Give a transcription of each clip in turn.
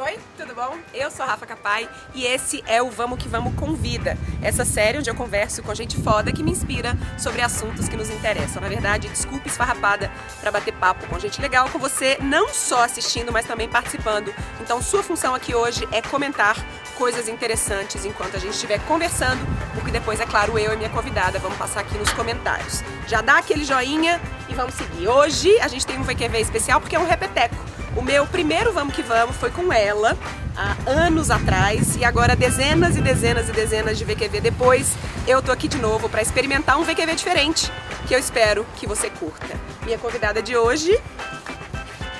Oi, tudo bom? Eu sou Rafa Capai e esse é o Vamos Que Vamos Convida, essa série onde eu converso com gente foda que me inspira sobre assuntos que nos interessam. Na verdade, desculpe esfarrapada para bater papo com gente legal com você, não só assistindo, mas também participando. Então, sua função aqui hoje é comentar coisas interessantes enquanto a gente estiver conversando, porque depois, é claro, eu e minha convidada vamos passar aqui nos comentários. Já dá aquele joinha e vamos seguir. Hoje a gente tem um VQV especial porque é um repeteco. O meu primeiro Vamos Que Vamos foi com ela, há anos atrás, e agora dezenas e dezenas e dezenas de VQV depois, eu tô aqui de novo para experimentar um VQV diferente, que eu espero que você curta. Minha convidada de hoje.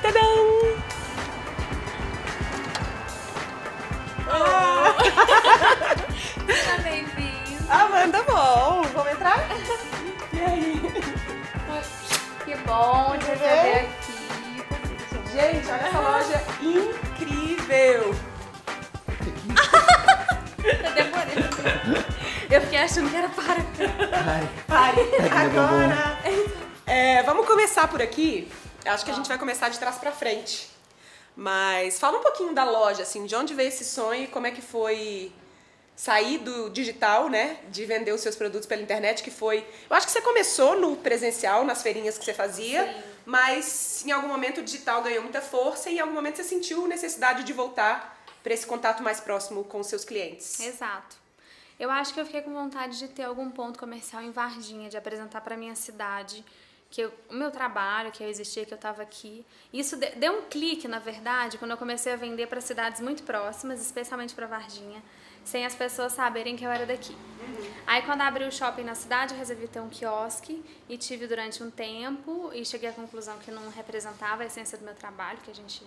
Tadã! Seja bem-vindo. Amanda, bom, vamos entrar? E aí? Que bom te receber bem? aqui. Gente, olha essa loja incrível! Eu demorei. Eu fiquei achando que era para. Ai, Pare Técnica agora! É, vamos começar por aqui. Acho que a gente vai começar de trás pra frente. Mas fala um pouquinho da loja, assim, de onde veio esse sonho e como é que foi sair do digital, né? De vender os seus produtos pela internet, que foi. Eu acho que você começou no presencial, nas feirinhas que você fazia, Sim. mas em algum momento o digital ganhou muita força e em algum momento você sentiu necessidade de voltar para esse contato mais próximo com os seus clientes. Exato. Eu acho que eu fiquei com vontade de ter algum ponto comercial em Varginha, de apresentar para minha cidade que eu- o meu trabalho, que eu existia, que eu estava aqui. Isso de- deu um clique, na verdade, quando eu comecei a vender para cidades muito próximas, especialmente para Varginha, sem as pessoas saberem que eu era daqui. Aí quando abriu o shopping na cidade, eu resolvi ter um quiosque e tive durante um tempo e cheguei à conclusão que não representava a essência do meu trabalho, que a gente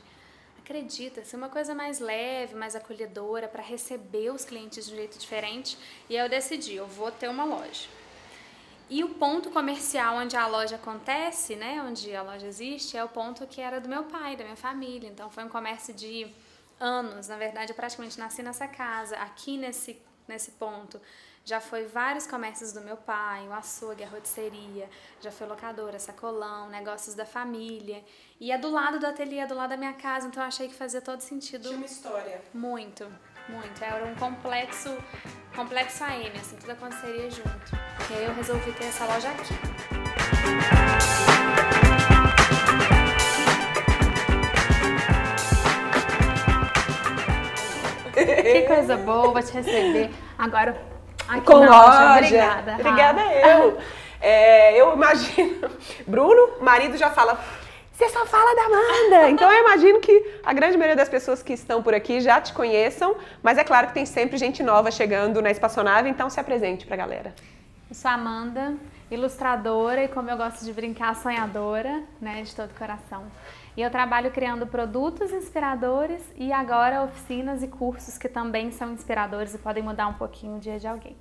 acredita ser uma coisa mais leve, mais acolhedora para receber os clientes de um jeito diferente. E aí eu decidi, eu vou ter uma loja. E o ponto comercial onde a loja acontece, né, onde a loja existe, é o ponto que era do meu pai, da minha família. Então foi um comércio de anos. Na verdade, eu praticamente nasci nessa casa, aqui nesse nesse ponto. Já foi vários comércios do meu pai, o açougue, a rotisseria, já foi locadora, sacolão, negócios da família. E é do lado do ateliê, é do lado da minha casa, então eu achei que fazia todo sentido Tinha uma história. muito, muito. Era um complexo, complexo AM, assim, tudo aconteceria junto. E aí eu resolvi ter essa loja aqui. Que coisa boa, vou te receber. Agora, aqui Com na loja. Obrigada. Rafa. Obrigada eu. É, eu imagino. Bruno, marido, já fala. Você só fala da Amanda. Então eu imagino que a grande maioria das pessoas que estão por aqui já te conheçam, mas é claro que tem sempre gente nova chegando na espaçonave, então se apresente pra galera. Eu sou a Amanda, ilustradora e, como eu gosto de brincar, sonhadora, né, de todo coração. E eu trabalho criando produtos inspiradores e agora oficinas e cursos que também são inspiradores e podem mudar um pouquinho o dia de alguém.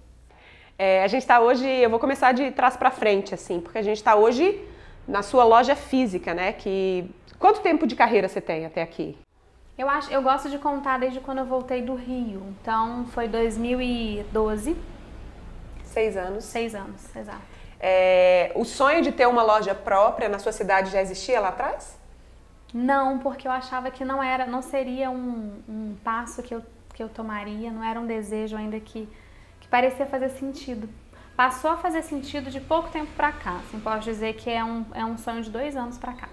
É, a gente tá hoje, eu vou começar de trás pra frente, assim, porque a gente tá hoje na sua loja física, né? Que. Quanto tempo de carreira você tem até aqui? Eu acho, eu gosto de contar desde quando eu voltei do Rio. Então foi 2012, Seis anos. seis anos, exato. É, o sonho de ter uma loja própria na sua cidade já existia lá atrás? Não, porque eu achava que não era, não seria um, um passo que eu, que eu tomaria, não era um desejo ainda que, que parecia fazer sentido. Passou a fazer sentido de pouco tempo pra cá. Assim, posso dizer que é um, é um sonho de dois anos pra cá.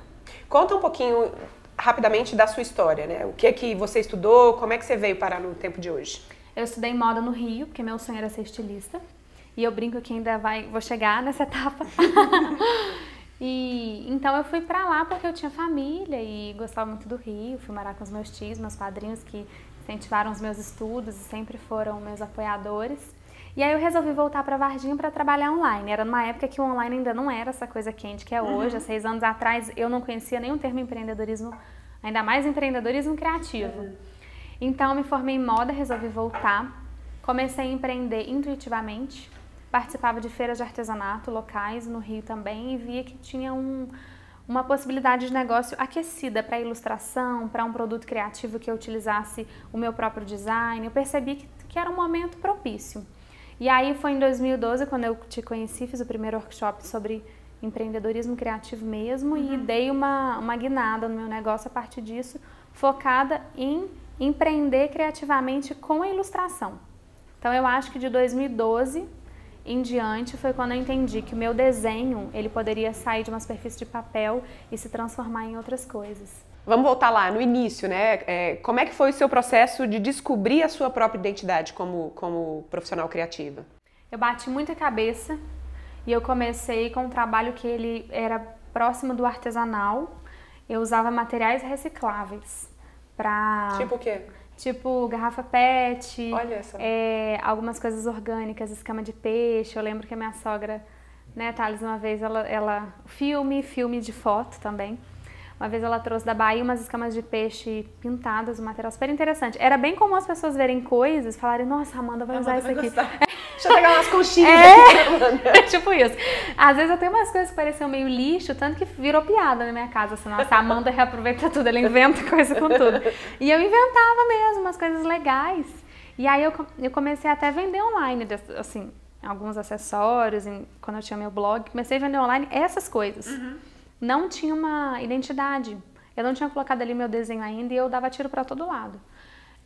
Conta um pouquinho rapidamente da sua história, né? O que é que você estudou, como é que você veio parar no tempo de hoje? Eu estudei moda no Rio, porque meu sonho era ser estilista. E eu brinco que ainda vai, vou chegar nessa etapa. e então eu fui pra lá porque eu tinha família e gostava muito do Rio. Fui morar com os meus tios, meus padrinhos que incentivaram os meus estudos e sempre foram meus apoiadores. E aí eu resolvi voltar para Varginha para trabalhar online. Era numa época que o online ainda não era essa coisa quente que é hoje. Há seis anos atrás eu não conhecia nenhum termo empreendedorismo, ainda mais empreendedorismo criativo. Então me formei em moda, resolvi voltar. Comecei a empreender intuitivamente. Participava de feiras de artesanato locais no Rio também e via que tinha um, uma possibilidade de negócio aquecida para ilustração, para um produto criativo que eu utilizasse o meu próprio design. Eu percebi que, que era um momento propício. E aí foi em 2012 quando eu te conheci, fiz o primeiro workshop sobre empreendedorismo criativo mesmo e dei uma, uma guinada no meu negócio a partir disso, focada em empreender criativamente com a ilustração. Então eu acho que de 2012 em diante foi quando eu entendi que o meu desenho ele poderia sair de uma superfície de papel e se transformar em outras coisas. Vamos voltar lá no início, né? É, como é que foi o seu processo de descobrir a sua própria identidade como, como profissional criativa? Eu bati muita cabeça e eu comecei com um trabalho que ele era próximo do artesanal. Eu usava materiais recicláveis para tipo o quê? Tipo garrafa PET. É, algumas coisas orgânicas, escama de peixe. Eu lembro que a minha sogra, né, Thales, uma vez ela, ela filme, filme de foto também. Uma vez ela trouxe da Bahia umas escamas de peixe pintadas, um material super interessante. Era bem comum as pessoas verem coisas e falarem, nossa, Amanda vai usar Amanda isso vai aqui. Deixa eu pegar umas conchinhas é, tipo isso. Às vezes eu tenho umas coisas que pareciam meio lixo, tanto que virou piada na minha casa. Assim, nossa, a Amanda reaproveita tudo, ela inventa coisa com tudo. E eu inventava mesmo umas coisas legais. E aí eu, eu comecei até a vender online, assim, alguns acessórios, quando eu tinha meu blog, comecei a vender online essas coisas. Uhum não tinha uma identidade. Eu não tinha colocado ali meu desenho ainda e eu dava tiro para todo lado.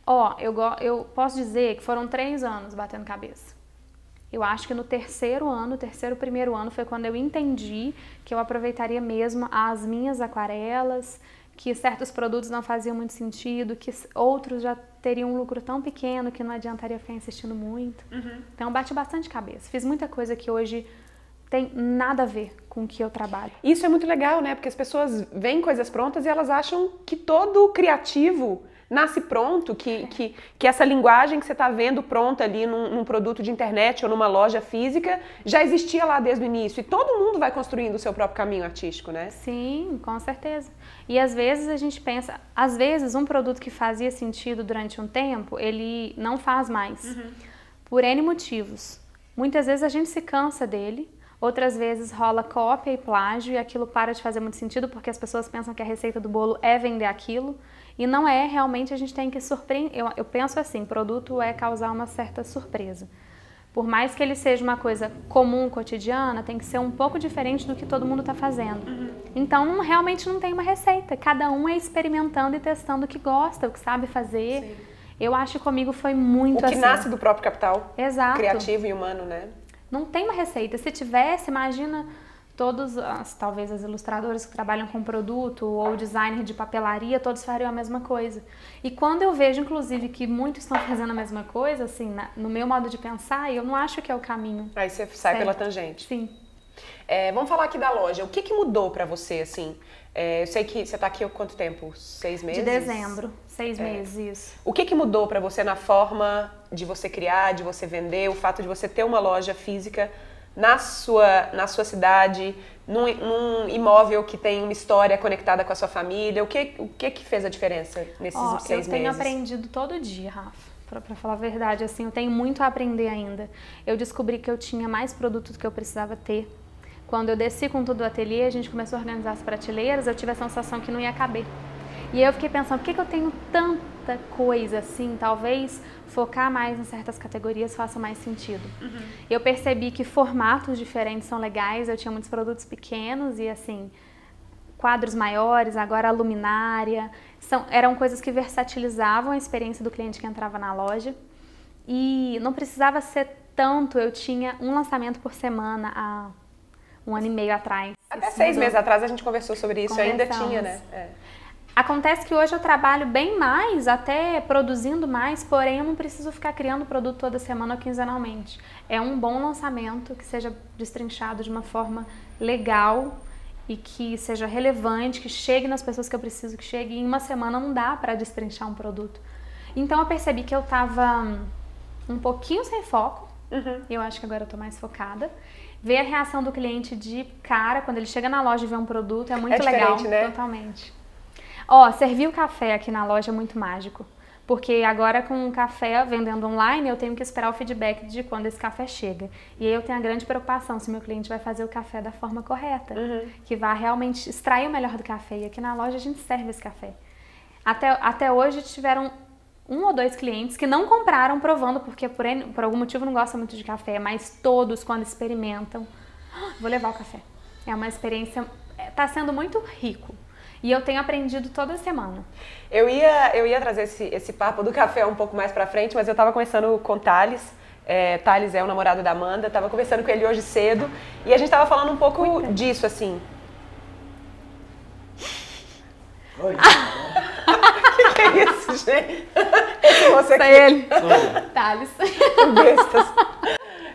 Ó, eu, eu posso dizer que foram três anos batendo cabeça. Eu acho que no terceiro ano, terceiro, primeiro ano, foi quando eu entendi que eu aproveitaria mesmo as minhas aquarelas, que certos produtos não faziam muito sentido, que outros já teriam um lucro tão pequeno que não adiantaria ficar insistindo muito. Uhum. Então, bati bastante cabeça. Fiz muita coisa que hoje tem nada a ver com o que eu trabalho. Isso é muito legal, né? Porque as pessoas veem coisas prontas e elas acham que todo criativo nasce pronto, que, é. que, que essa linguagem que você está vendo pronta ali num, num, produto de internet ou numa loja física já existia lá desde o início. E todo mundo vai construindo o seu próprio caminho artístico, né? Sim, com certeza. E às vezes a gente pensa, às vezes um produto que fazia sentido durante um tempo, ele não faz mais. Uhum. Por N motivos. Muitas vezes a gente se cansa dele Outras vezes rola cópia e plágio e aquilo para de fazer muito sentido porque as pessoas pensam que a receita do bolo é vender aquilo e não é, realmente a gente tem que surpreender. Eu, eu penso assim, produto é causar uma certa surpresa. Por mais que ele seja uma coisa comum, cotidiana, tem que ser um pouco diferente do que todo mundo está fazendo. Uhum. Então, não, realmente não tem uma receita. Cada um é experimentando e testando o que gosta, o que sabe fazer. Sim. Eu acho que comigo foi muito assim. O que assim. nasce do próprio capital Exato. criativo e humano, né? Não tem uma receita. Se tivesse, imagina todos, as, talvez as ilustradoras que trabalham com produto ou designer de papelaria, todos fariam a mesma coisa. E quando eu vejo, inclusive, que muitos estão fazendo a mesma coisa, assim, na, no meu modo de pensar, eu não acho que é o caminho. Aí você sai certo. pela tangente. Sim. É, vamos falar aqui da loja. O que, que mudou para você, assim? É, eu sei que você está aqui há quanto tempo? Seis meses? De dezembro. Seis é. meses, isso. O que, que mudou para você na forma de você criar, de você vender, o fato de você ter uma loja física na sua, na sua cidade, num, num imóvel que tem uma história conectada com a sua família? O que, o que, que fez a diferença nesses oh, seis meses? Eu tenho aprendido todo dia, Rafa para falar a verdade, assim, eu tenho muito a aprender ainda. Eu descobri que eu tinha mais produtos do que eu precisava ter. Quando eu desci com tudo o ateliê, a gente começou a organizar as prateleiras, eu tive a sensação que não ia caber. E eu fiquei pensando, por que, que eu tenho tanta coisa assim? Talvez focar mais em certas categorias faça mais sentido. Uhum. Eu percebi que formatos diferentes são legais, eu tinha muitos produtos pequenos e assim, quadros maiores, agora a luminária, são, eram coisas que versatilizavam a experiência do cliente que entrava na loja. E não precisava ser tanto, eu tinha um lançamento por semana há um ano e meio atrás. Até seis meses atrás a gente conversou sobre isso, ainda tinha, né? É. Acontece que hoje eu trabalho bem mais, até produzindo mais, porém eu não preciso ficar criando produto toda semana ou quinzenalmente. É um bom lançamento que seja destrinchado de uma forma legal e que seja relevante, que chegue nas pessoas que eu preciso que chegue. Em uma semana não dá para destrinchar um produto. Então eu percebi que eu estava um pouquinho sem foco. Uhum. Eu acho que agora eu tô mais focada. Ver a reação do cliente de cara quando ele chega na loja e vê um produto é muito é legal. Né? Totalmente. Ó, servir o café aqui na loja é muito mágico. Porque agora com o café vendendo online, eu tenho que esperar o feedback de quando esse café chega. E aí eu tenho a grande preocupação se meu cliente vai fazer o café da forma correta, uhum. que vai realmente extrair o melhor do café. E aqui na loja a gente serve esse café. Até, até hoje tiveram um ou dois clientes que não compraram provando, porque por, por algum motivo não gostam muito de café, mas todos, quando experimentam, ah, vou levar o café. É uma experiência, está sendo muito rico. E eu tenho aprendido toda semana. Eu ia, eu ia trazer esse, esse papo do café um pouco mais pra frente, mas eu tava conversando com o Thales. É, Thales é o namorado da Amanda, tava conversando com ele hoje cedo e a gente tava falando um pouco Cuida. disso, assim. Oi. O que, que, é isso, gente? Esse você aqui. É ele. Thales. Bestas.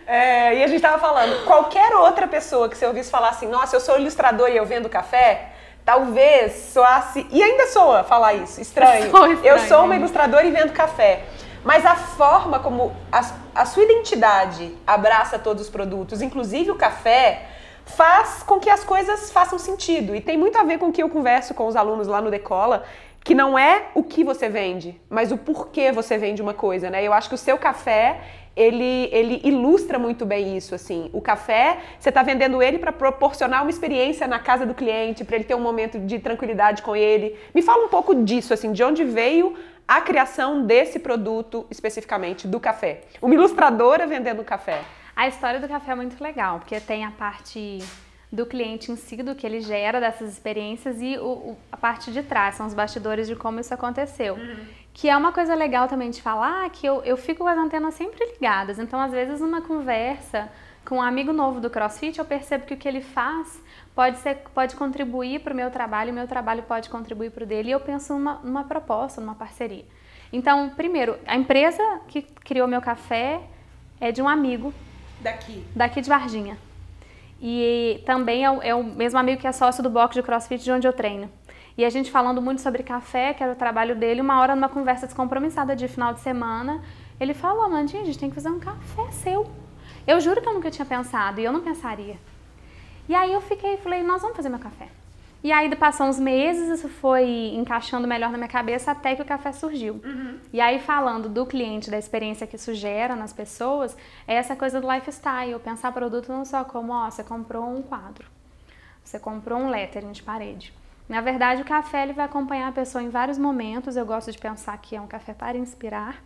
É, e a gente tava falando, qualquer outra pessoa que você ouvisse falar assim, nossa, eu sou ilustrador e eu vendo café, talvez soasse, e ainda soa falar isso, estranho. Estranho. Eu sou uma ilustradora e vendo café. Mas a forma como a, a sua identidade abraça todos os produtos, inclusive o café, faz com que as coisas façam sentido. E tem muito a ver com o que eu converso com os alunos lá no Decola, que não é o que você vende, mas o porquê você vende uma coisa, né? Eu acho que o seu café, ele, ele ilustra muito bem isso, assim. O café, você está vendendo ele para proporcionar uma experiência na casa do cliente, para ele ter um momento de tranquilidade com ele. Me fala um pouco disso, assim, de onde veio a criação desse produto especificamente, do café. Uma ilustradora vendendo café. A história do café é muito legal, porque tem a parte do cliente em si, do que ele gera dessas experiências e o, o, a parte de trás, são os bastidores de como isso aconteceu. Uhum. Que é uma coisa legal também de falar, que eu, eu fico com as antenas sempre ligadas. Então, às vezes, numa conversa com um amigo novo do CrossFit, eu percebo que o que ele faz pode, ser, pode contribuir para o meu trabalho, e o meu trabalho pode contribuir para o dele, e eu penso numa, numa proposta, numa parceria. Então, primeiro, a empresa que criou meu café é de um amigo. Daqui? Daqui de Varginha. E também é o, é o, mesmo amigo que é sócio do box de crossfit de onde eu treino. E a gente falando muito sobre café, que era o trabalho dele, uma hora numa conversa descompromissada de final de semana, ele falou, Amandinha, a gente tem que fazer um café seu. Eu juro que eu nunca tinha pensado, e eu não pensaria. E aí eu fiquei e falei, nós vamos fazer meu café. E aí passou uns meses, isso foi encaixando melhor na minha cabeça até que o café surgiu. Uhum. E aí falando do cliente, da experiência que isso gera nas pessoas, é essa coisa do lifestyle, pensar produto não só como, ó, você comprou um quadro, você comprou um lettering de parede. Na verdade, o café ele vai acompanhar a pessoa em vários momentos. Eu gosto de pensar que é um café para inspirar.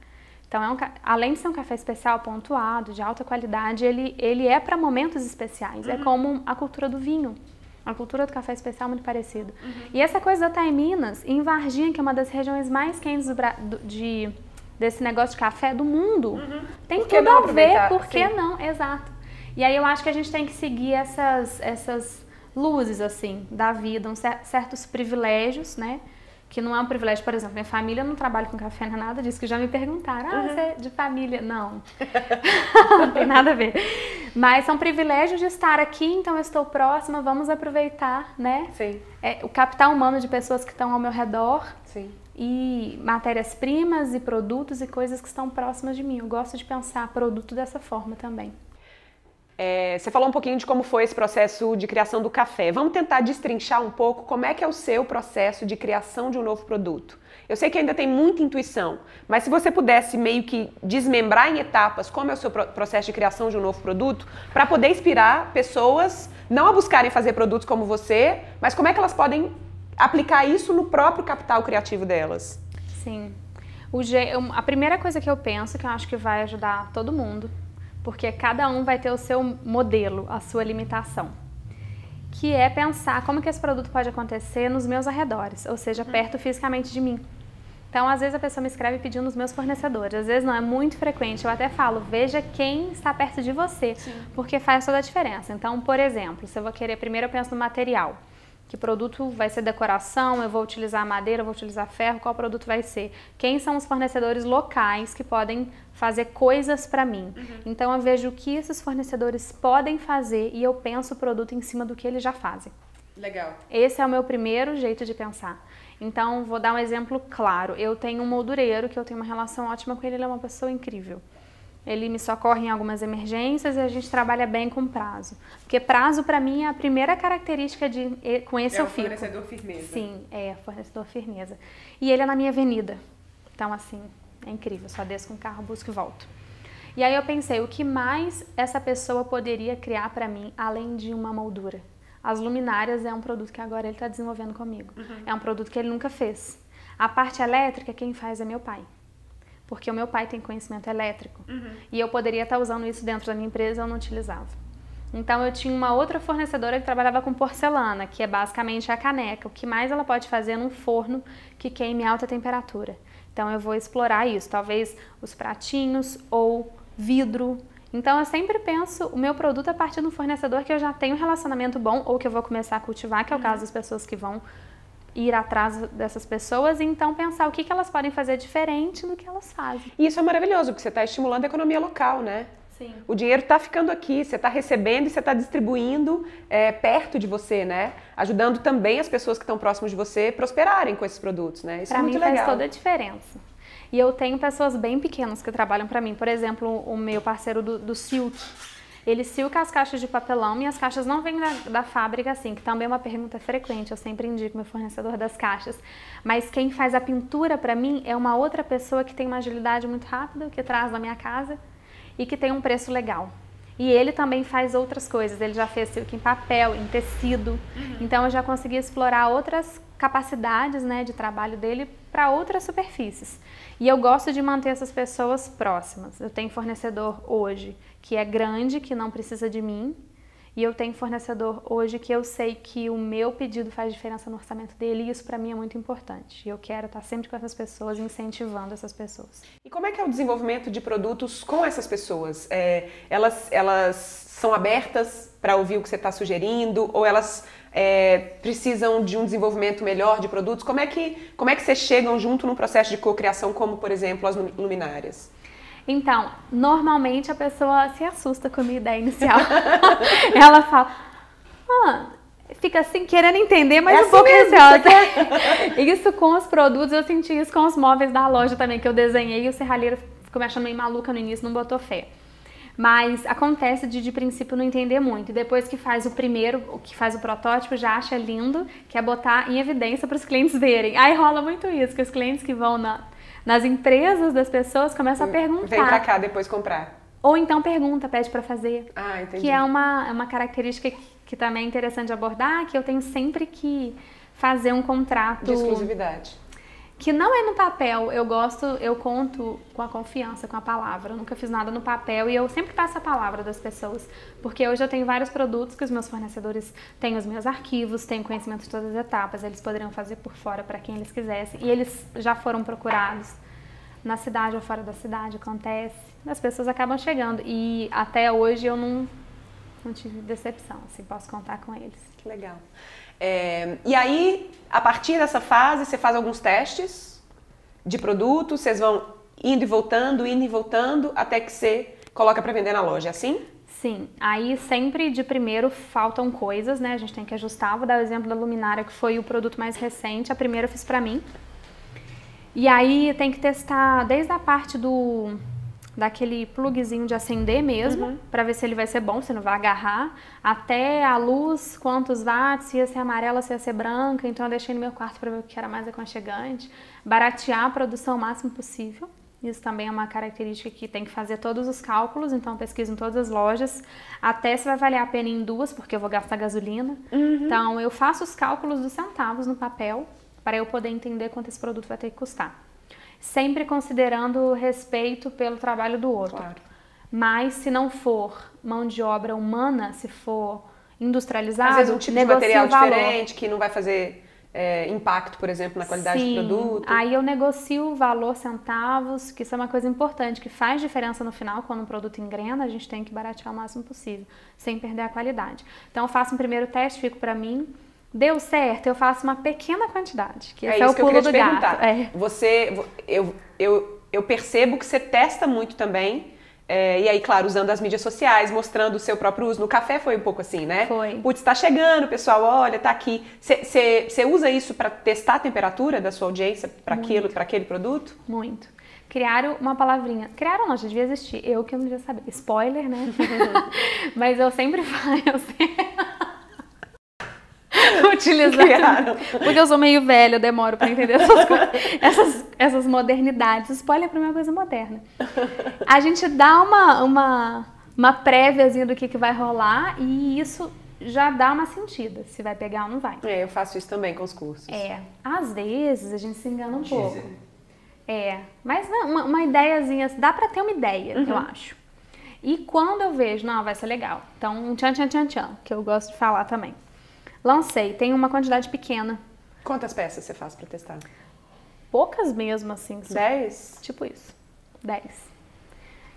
Então, é um, além de ser um café especial, pontuado, de alta qualidade, ele, ele é para momentos especiais. É uhum. É como a cultura do vinho. A cultura do café especial é muito parecida. Uhum. E essa coisa está em Minas, em Varginha, que é uma das regiões mais quentes do, do, de, desse negócio de café do mundo. Uhum. Tem tudo a ver, por que não? Exato. E aí eu acho que a gente tem que seguir essas, essas luzes, assim, da vida, uns certos privilégios, né? que não é um privilégio, por exemplo, minha família não trabalha com café, nem nada disso, que já me perguntaram, ah, uhum. você é de família? Não, não tem nada a ver. Mas são privilégios de estar aqui, então eu estou próxima, vamos aproveitar, né? Sim. É, o capital humano de pessoas que estão ao meu redor. Sim. E matérias-primas e produtos e coisas que estão próximas de mim. Eu gosto de pensar produto dessa forma também. É, você falou um pouquinho de como foi esse processo de criação do café. Vamos tentar destrinchar um pouco como é que é o seu processo de criação de um novo produto. Eu sei que ainda tem muita intuição, mas se você pudesse meio que desmembrar em etapas como é o seu processo de criação de um novo produto, para poder inspirar pessoas não a buscarem fazer produtos como você, mas como é que elas podem aplicar isso no próprio capital criativo delas. Sim. A primeira coisa que eu penso, que eu acho que vai ajudar todo mundo, porque cada um vai ter o seu modelo, a sua limitação. Que é pensar como que esse produto pode acontecer nos meus arredores, ou seja, uhum. perto fisicamente de mim. Então, às vezes a pessoa me escreve pedindo os meus fornecedores, às vezes não, é muito frequente. Eu até falo, veja quem está perto de você, Sim. porque faz toda a diferença. Então, por exemplo, se eu vou querer, primeiro eu penso no material que produto vai ser decoração, eu vou utilizar madeira, eu vou utilizar ferro, qual produto vai ser? Quem são os fornecedores locais que podem fazer coisas para mim? Uhum. Então eu vejo o que esses fornecedores podem fazer e eu penso o produto em cima do que eles já fazem. Legal. Esse é o meu primeiro jeito de pensar. Então, vou dar um exemplo claro. Eu tenho um moldureiro que eu tenho uma relação ótima com ele, ele é uma pessoa incrível. Ele me socorre em algumas emergências e a gente trabalha bem com prazo. Porque prazo, para mim, é a primeira característica de. Com esse é eu fico. fornecedor firmeza. Sim, é, fornecedor firmeza. E ele é na minha avenida. Então, assim, é incrível. Só desço com o carro, busco e volto. E aí eu pensei, o que mais essa pessoa poderia criar para mim, além de uma moldura? As luminárias é um produto que agora ele está desenvolvendo comigo. Uhum. É um produto que ele nunca fez. A parte elétrica, quem faz é meu pai porque o meu pai tem conhecimento elétrico. Uhum. E eu poderia estar usando isso dentro da minha empresa, eu não utilizava. Então eu tinha uma outra fornecedora que trabalhava com porcelana, que é basicamente a caneca. O que mais ela pode fazer num forno que queime alta temperatura. Então eu vou explorar isso, talvez os pratinhos ou vidro. Então eu sempre penso o meu produto a partir de um fornecedor que eu já tenho um relacionamento bom ou que eu vou começar a cultivar, que é o caso das pessoas que vão ir atrás dessas pessoas e então pensar o que, que elas podem fazer diferente do que elas fazem. E isso é maravilhoso, porque você está estimulando a economia local, né? Sim. O dinheiro está ficando aqui, você está recebendo e você está distribuindo é, perto de você, né? Ajudando também as pessoas que estão próximas de você prosperarem com esses produtos, né? Isso pra é muito mim legal. faz toda a diferença. E eu tenho pessoas bem pequenas que trabalham para mim. Por exemplo, o meu parceiro do, do Silk ele silca as caixas de papelão e as caixas não vêm da, da, fábrica assim, que também é uma pergunta frequente, eu sempre indico meu fornecedor das caixas. Mas quem faz a pintura para mim é uma outra pessoa que tem uma agilidade muito rápida, que traz da minha casa e que tem um preço legal. E ele também faz outras coisas, ele já fez silk em papel, em tecido. Uhum. Então eu já consegui explorar outras capacidades né, de trabalho dele para outras superfícies. E eu gosto de manter essas pessoas próximas. Eu tenho fornecedor hoje que é grande, que não precisa de mim, e eu tenho fornecedor hoje que eu sei que o meu pedido faz diferença no orçamento dele e isso para mim é muito importante. E eu quero estar sempre com essas pessoas, incentivando essas pessoas. E como é que é o desenvolvimento de produtos com essas pessoas? É, elas, elas são abertas para ouvir o que você está sugerindo ou elas é, precisam de um desenvolvimento melhor de produtos? Como é que, como é que vocês chegam junto num processo de cocriação como, por exemplo, as luminárias? Então, normalmente a pessoa se assusta com a minha ideia inicial. Ela fala, ah, fica assim, querendo entender, mas é um assim pouco receosa. isso com os produtos, eu senti isso com os móveis da loja também, que eu desenhei e o serralheiro ficou me achando meio maluca no início, não botou fé. Mas acontece de, de princípio, não entender muito. E depois que faz o primeiro, o que faz o protótipo, já acha lindo, quer botar em evidência para os clientes verem. Aí rola muito isso, que os clientes que vão na, nas empresas das pessoas começam a perguntar. Vem pra cá depois comprar. Ou então pergunta, pede para fazer. Ah, entendi. Que é uma, é uma característica que, que também é interessante abordar, que eu tenho sempre que fazer um contrato. De exclusividade que não é no papel. Eu gosto, eu conto com a confiança, com a palavra. Eu nunca fiz nada no papel e eu sempre passo a palavra das pessoas. Porque hoje eu tenho vários produtos que os meus fornecedores têm os meus arquivos, têm conhecimento de todas as etapas, eles poderiam fazer por fora para quem eles quisessem. E eles já foram procurados na cidade ou fora da cidade, acontece. As pessoas acabam chegando. E até hoje eu não, não tive decepção, assim, posso contar com eles. Que legal. É, e aí, a partir dessa fase, você faz alguns testes de produto, vocês vão indo e voltando, indo e voltando, até que você coloca para vender na loja, é assim? Sim, aí sempre de primeiro faltam coisas, né? A gente tem que ajustar. Vou dar o exemplo da luminária, que foi o produto mais recente. A primeira eu fiz para mim. E aí tem que testar desde a parte do daquele plugzinho de acender mesmo, uhum. para ver se ele vai ser bom, se não vai agarrar, até a luz, quantos watts, se ia ser amarela, se ia ser branca, então eu deixei no meu quarto para ver o que era mais aconchegante, baratear a produção o máximo possível. Isso também é uma característica que tem que fazer todos os cálculos, então pesquisa em todas as lojas, até se vai valer a pena em duas, porque eu vou gastar gasolina. Uhum. Então eu faço os cálculos dos centavos no papel para eu poder entender quanto esse produto vai ter que custar sempre considerando o respeito pelo trabalho do outro. Claro. Mas se não for mão de obra humana, se for industrializado, às vezes um tipo de material diferente que não vai fazer é, impacto, por exemplo, na qualidade Sim. do produto. Aí eu negocio o valor centavos, que isso é uma coisa importante, que faz diferença no final quando um produto engrena, a gente tem que baratear o máximo possível, sem perder a qualidade. Então eu faço um primeiro teste, fico para mim, Deu certo, eu faço uma pequena quantidade, que é, esse é o pulo do gato. É. Você, eu, eu, eu percebo que você testa muito também. É, e aí, claro, usando as mídias sociais, mostrando o seu próprio uso. No café foi um pouco assim, né? Foi. Putz, tá chegando, pessoal, olha, tá aqui. Você usa isso para testar a temperatura da sua audiência para aquilo, para aquele produto? Muito. Criaram uma palavrinha. Criaram não, já devia existir. Eu que não devia saber. Spoiler, né? Mas eu sempre falo, eu sempre... utilizando. Porque eu sou meio velha, eu demoro para entender essas, coisas, essas, essas modernidades. Spoiler para mim é uma coisa moderna. A gente dá uma, uma, uma préviazinha do que, que vai rolar e isso já dá uma sentida, se vai pegar ou não vai. É, eu faço isso também com os cursos. É, às vezes a gente se engana um pouco. É, mas uma, uma ideiazinha, dá para ter uma ideia, uhum. eu acho. E quando eu vejo, não, vai ser legal. Então, um tchan, tchan, tchan, tchan, que eu gosto de falar também. Lancei, tem uma quantidade pequena. Quantas peças você faz para testar? Poucas mesmo, assim. Dez? Tipo isso. Dez.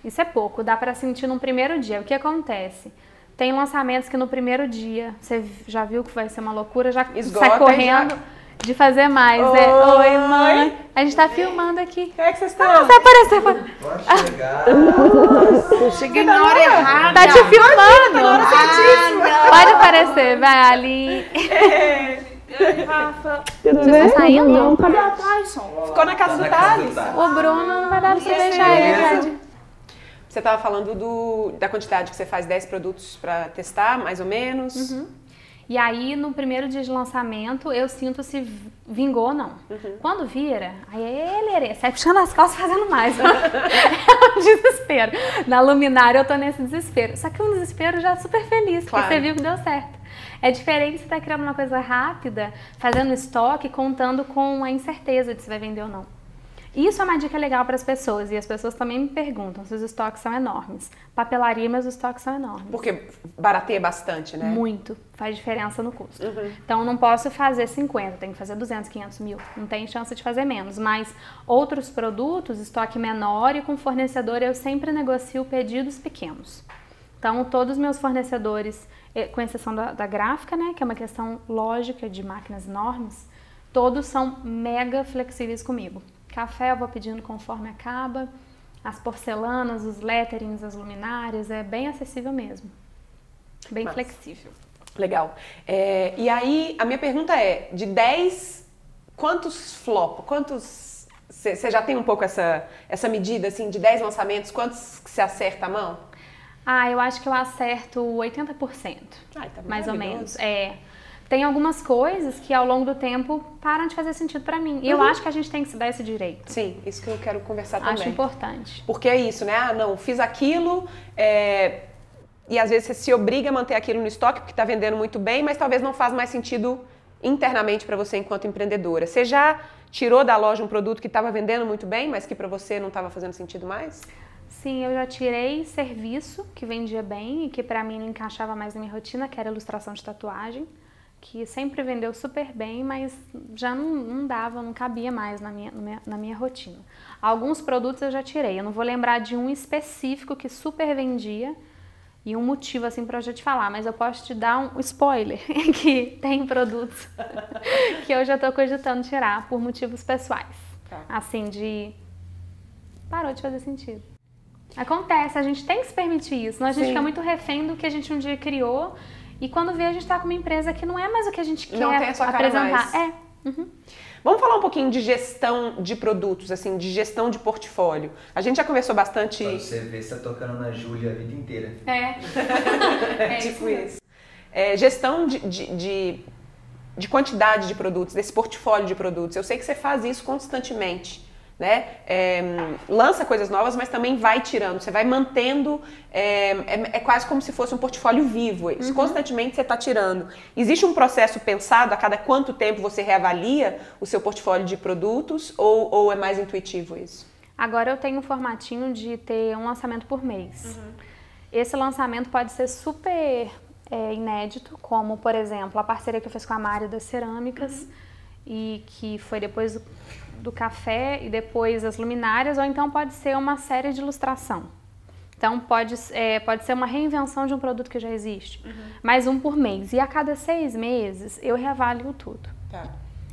Isso é pouco, dá para sentir no primeiro dia. O que acontece? Tem lançamentos que no primeiro dia, você já viu que vai ser uma loucura, já Esgota, sai correndo já... de fazer mais. Oi, é, Oi mãe. A gente tá filmando aqui. Como é que vocês estão? Ah, tá aparecendo. Pode chegar. Cheguei na hora errada. Tá te filmando. Tá na hora certíssima. Pode aparecer, vai ali. Rafa. Tudo Vocês bem? estão saindo? Não, cadê a Tyson? Ficou na casa, tá do, Thales. O Bruno não vai dar pra você deixar ele, você estava falando do, da quantidade que você faz 10 produtos para testar, mais ou menos. Uhum. E aí, no primeiro dia de lançamento, eu sinto se vingou ou não. Uhum. Quando vira, aí ele sai puxando as costas fazendo mais. é um desespero. Na luminária eu tô nesse desespero. Só que um desespero já super feliz, claro. porque você viu que deu certo. É diferente você estar tá criando uma coisa rápida, fazendo estoque, contando com a incerteza de se vai vender ou não. Isso é uma dica legal para as pessoas e as pessoas também me perguntam se os estoques são enormes. Papelaria, os estoques são enormes. Porque barateia bastante, né? Muito. Faz diferença no custo. Uhum. Então, não posso fazer 50, tenho que fazer 200, 500 mil. Não tem chance de fazer menos. Mas outros produtos, estoque menor e com fornecedor, eu sempre negocio pedidos pequenos. Então, todos os meus fornecedores, com exceção da, da gráfica, né, que é uma questão lógica de máquinas enormes, todos são mega flexíveis comigo. Café eu vou pedindo conforme acaba. As porcelanas, os letterings, as luminárias, é bem acessível mesmo. Bem Mas, flexível. Legal. É, e aí, a minha pergunta é: de 10, quantos flop? Quantos. Você já tem um pouco essa, essa medida, assim, de 10 lançamentos, quantos que você acerta a mão? Ah, eu acho que eu acerto 80%. Ah, tá mais ou menos. É tem algumas coisas que ao longo do tempo param de fazer sentido para mim. E uhum. eu acho que a gente tem que se dar esse direito. Sim, isso que eu quero conversar também. Acho importante. Porque é isso, né? Ah, não, fiz aquilo, é... e às vezes você se obriga a manter aquilo no estoque porque está vendendo muito bem, mas talvez não faz mais sentido internamente para você enquanto empreendedora. Você já tirou da loja um produto que estava vendendo muito bem, mas que para você não estava fazendo sentido mais? Sim, eu já tirei serviço que vendia bem e que para mim não encaixava mais na minha rotina, que era ilustração de tatuagem que sempre vendeu super bem, mas já não, não dava, não cabia mais na minha, na minha rotina. Alguns produtos eu já tirei, eu não vou lembrar de um específico que super vendia e um motivo assim para eu já te falar, mas eu posso te dar um spoiler que tem produtos que eu já estou cogitando tirar por motivos pessoais, tá. assim de parou de fazer sentido. Acontece, a gente tem que se permitir isso, senão a gente Sim. fica muito refém do que a gente um dia criou e quando vê, a gente está com uma empresa que não é mais o que a gente quer não tem a sua cara apresentar. Mais. É. Uhum. Vamos falar um pouquinho de gestão de produtos, assim, de gestão de portfólio. A gente já conversou bastante. Quando você vê, você tá tocando na Júlia a vida inteira. É. é tipo isso. É, gestão de, de, de, de quantidade de produtos, desse portfólio de produtos. Eu sei que você faz isso constantemente né? É, lança coisas novas, mas também vai tirando. Você vai mantendo. É, é, é quase como se fosse um portfólio vivo. Uhum. Constantemente você está tirando. Existe um processo pensado a cada quanto tempo você reavalia o seu portfólio de produtos ou, ou é mais intuitivo isso? Agora eu tenho um formatinho de ter um lançamento por mês. Uhum. Esse lançamento pode ser super é, inédito, como por exemplo a parceria que eu fiz com a Mário das Cerâmicas. Uhum. E que foi depois do café e depois as luminárias, ou então pode ser uma série de ilustração. Então pode, é, pode ser uma reinvenção de um produto que já existe, uhum. mais um por mês. E a cada seis meses eu reavalio tudo. Tá.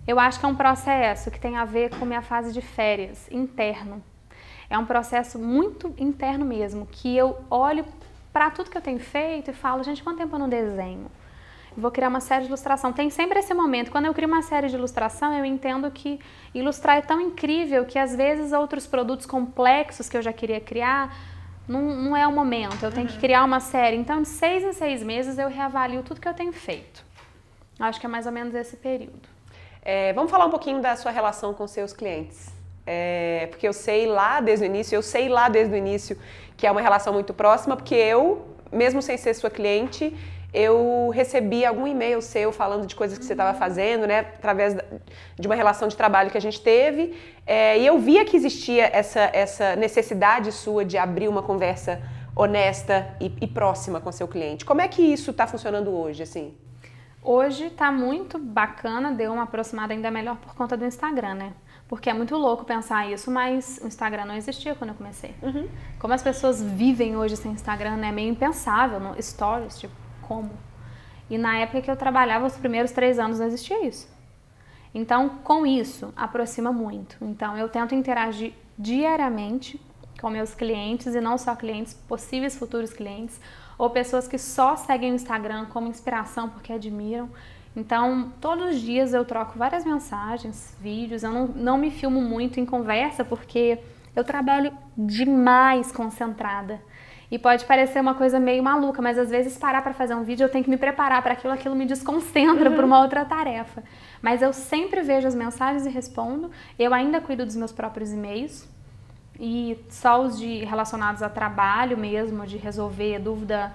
Eu acho que é um processo que tem a ver com minha fase de férias, interno. É um processo muito interno mesmo, que eu olho para tudo que eu tenho feito e falo, gente, quanto tempo eu não desenho? Vou criar uma série de ilustração. Tem sempre esse momento. Quando eu crio uma série de ilustração, eu entendo que ilustrar é tão incrível que às vezes outros produtos complexos que eu já queria criar não, não é o momento. Eu tenho que uhum. criar uma série. Então, de seis em seis meses, eu reavalio tudo que eu tenho feito. Acho que é mais ou menos esse período. É, vamos falar um pouquinho da sua relação com seus clientes. É, porque eu sei lá desde o início, eu sei lá desde o início que é uma relação muito próxima, porque eu, mesmo sem ser sua cliente, eu recebi algum e-mail seu falando de coisas que você estava fazendo, né, através de uma relação de trabalho que a gente teve, é, e eu via que existia essa, essa necessidade sua de abrir uma conversa honesta e, e próxima com seu cliente. Como é que isso está funcionando hoje, assim? Hoje tá muito bacana, deu uma aproximada ainda melhor por conta do Instagram, né? Porque é muito louco pensar isso, mas o Instagram não existia quando eu comecei. Uhum. Como as pessoas vivem hoje sem Instagram, né? É meio impensável, no stories, tipo, como? E na época que eu trabalhava, os primeiros três anos, não existia isso. Então, com isso, aproxima muito. Então, eu tento interagir diariamente com meus clientes e não só clientes, possíveis futuros clientes ou pessoas que só seguem o Instagram como inspiração porque admiram. Então, todos os dias eu troco várias mensagens, vídeos. Eu não, não me filmo muito em conversa porque eu trabalho demais concentrada. E pode parecer uma coisa meio maluca, mas às vezes parar para fazer um vídeo eu tenho que me preparar para aquilo, aquilo me desconcentra uhum. para uma outra tarefa. Mas eu sempre vejo as mensagens e respondo. Eu ainda cuido dos meus próprios e-mails, e só os de relacionados a trabalho mesmo, de resolver dúvida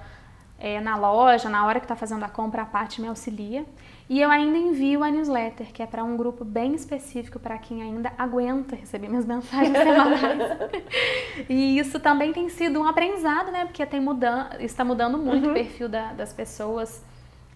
é, na loja, na hora que está fazendo a compra, a parte me auxilia. E eu ainda envio a newsletter, que é para um grupo bem específico, para quem ainda aguenta receber minhas mensagens semanais. e isso também tem sido um aprendizado, né? Porque tem mudan está mudando muito uhum. o perfil da, das pessoas.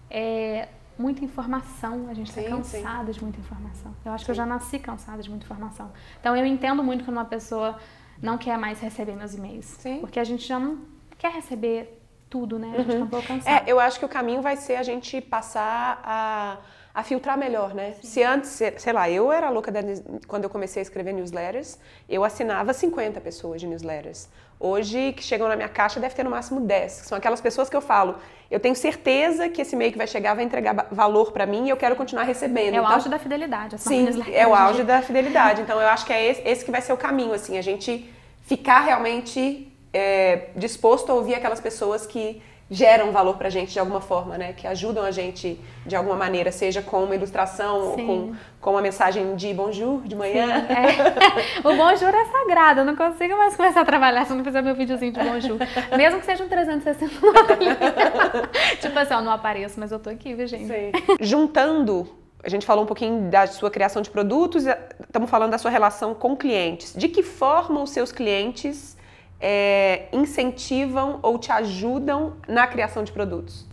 É, muita informação, a gente está cansado sim. de muita informação. Eu acho sim. que eu já nasci cansada de muita informação. Então eu entendo muito quando uma pessoa não quer mais receber meus e-mails. Sim. Porque a gente já não quer receber tudo, né? A gente uhum. pouco cansado. É, eu acho que o caminho vai ser a gente passar a, a filtrar melhor, né? Sim. Se antes, sei lá, eu era louca da, quando eu comecei a escrever newsletters, eu assinava 50 pessoas de newsletters. Hoje, que chegam na minha caixa, deve ter no máximo 10. São aquelas pessoas que eu falo, eu tenho certeza que esse e-mail que vai chegar vai entregar valor para mim e eu quero continuar recebendo. É então, o auge da fidelidade. Sim, é o auge da fidelidade. Então, eu acho que é esse, esse que vai ser o caminho, assim, a gente ficar realmente é, disposto a ouvir aquelas pessoas que geram valor pra gente de alguma forma, né? Que ajudam a gente de alguma maneira, seja com uma ilustração Sim. ou com, com uma mensagem de bonjour de manhã. Sim, é. O bonjour é sagrado, eu não consigo mais começar a trabalhar se eu não fizer meu videozinho de bonjour. Mesmo que seja um 360 Tipo assim, eu não apareço, mas eu tô aqui, viu, gente? Sim. Juntando a gente falou um pouquinho da sua criação de produtos, estamos falando da sua relação com clientes. De que forma os seus clientes é, incentivam ou te ajudam na criação de produtos?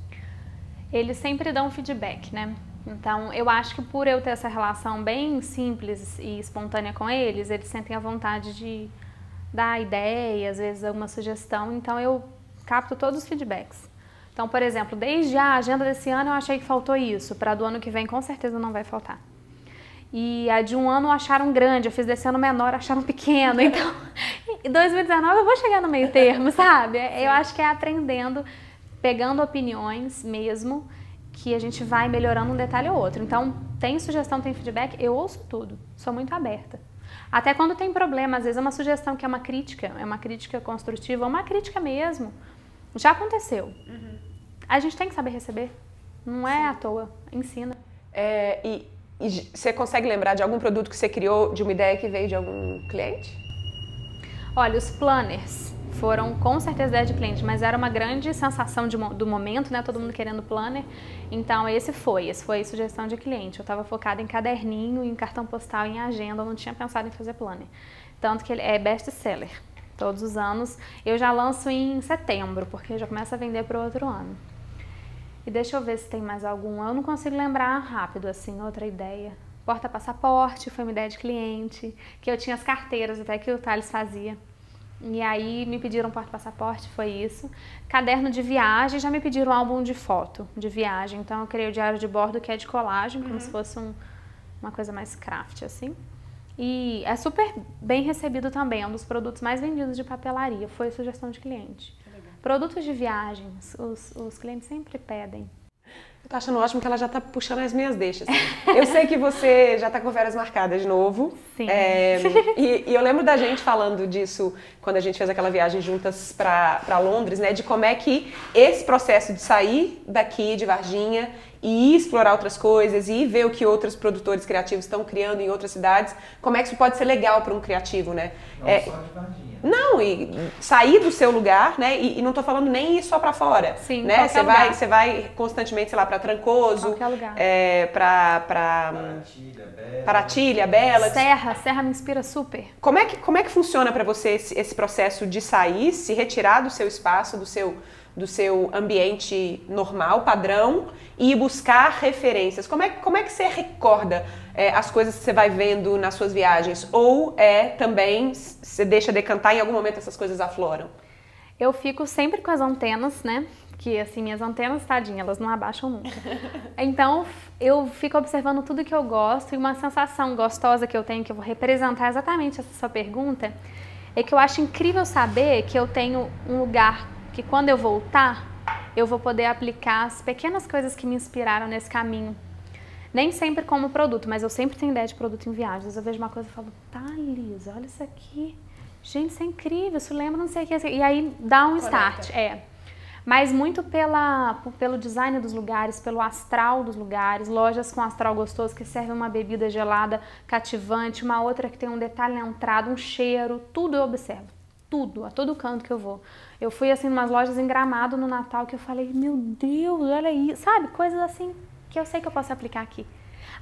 Eles sempre dão feedback, né? Então, eu acho que por eu ter essa relação bem simples e espontânea com eles, eles sentem a vontade de dar ideia, às vezes alguma sugestão. Então, eu capto todos os feedbacks. Então, por exemplo, desde a agenda desse ano eu achei que faltou isso, para do ano que vem com certeza não vai faltar. E a de um ano acharam grande, eu fiz desse ano menor, acharam pequeno. Então, em 2019 eu vou chegar no meio termo, sabe? Eu acho que é aprendendo, pegando opiniões mesmo, que a gente vai melhorando um detalhe ou outro. Então, tem sugestão, tem feedback, eu ouço tudo, sou muito aberta. Até quando tem problema, às vezes é uma sugestão que é uma crítica, é uma crítica construtiva, uma crítica mesmo. Já aconteceu. Uhum. A gente tem que saber receber, não é Sim. à toa, ensina. É, e e você consegue lembrar de algum produto que você criou, de uma ideia que veio de algum cliente? Olha, os planners foram com certeza ideia de cliente, mas era uma grande sensação de, do momento, né? Todo mundo querendo planner. Então esse foi, esse foi sugestão de cliente. Eu estava focada em caderninho, em cartão postal, em agenda, eu não tinha pensado em fazer planner. Tanto que ele é best seller. Todos os anos. Eu já lanço em setembro, porque já começa a vender para o outro ano. E deixa eu ver se tem mais algum. Eu não consigo lembrar rápido, assim, outra ideia. Porta-passaporte foi uma ideia de cliente, que eu tinha as carteiras até que o Thales fazia. E aí me pediram porta-passaporte, foi isso. Caderno de viagem, já me pediram um álbum de foto de viagem. Então eu criei o diário de bordo que é de colagem, uhum. como se fosse um, uma coisa mais craft, assim. E é super bem recebido também, é um dos produtos mais vendidos de papelaria, foi sugestão de cliente. Produtos de viagens, os, os clientes sempre pedem. Eu tô achando ótimo que ela já tá puxando as minhas deixas. Eu sei que você já tá com férias marcadas de novo. Sim. É, e, e, eu lembro da gente falando disso quando a gente fez aquela viagem juntas para Londres, né? De como é que esse processo de sair daqui, de Varginha, e ir explorar outras coisas e ir ver o que outros produtores criativos estão criando em outras cidades, como é que isso pode ser legal para um criativo, né? Não É, só de Varginha. não, e sair do seu lugar, né? E, e não tô falando nem ir só para fora, Sim, né? Você vai, você vai constantemente, sei lá, para Trancoso, é, para para Paratilha, Bela. Paratilha, Bela. Serra, Serra me inspira super. Como é que, como é que funciona para você esse, esse processo de sair, se retirar do seu espaço, do seu, do seu ambiente normal, padrão, e buscar referências? Como é, como é que você recorda é, as coisas que você vai vendo nas suas viagens? Ou é também, você deixa decantar e em algum momento essas coisas afloram? Eu fico sempre com as antenas, né? Que assim, minhas antenas, tadinha, elas não abaixam nunca. Então, eu fico observando tudo que eu gosto e uma sensação gostosa que eu tenho, que eu vou representar exatamente essa sua pergunta, é que eu acho incrível saber que eu tenho um lugar que quando eu voltar, eu vou poder aplicar as pequenas coisas que me inspiraram nesse caminho. Nem sempre como produto, mas eu sempre tenho ideia de produto em viagens. Eu vejo uma coisa e falo, tá, Lisa, olha isso aqui. Gente, isso é incrível, isso lembra não sei o que. E aí dá um start, é. Mas muito pela, pelo design dos lugares, pelo astral dos lugares, lojas com astral gostoso que servem uma bebida gelada cativante, uma outra que tem um detalhe na entrada, um cheiro, tudo eu observo. Tudo, a todo canto que eu vou. Eu fui assim umas lojas em Gramado no Natal que eu falei, meu Deus, olha isso, sabe? Coisas assim que eu sei que eu posso aplicar aqui.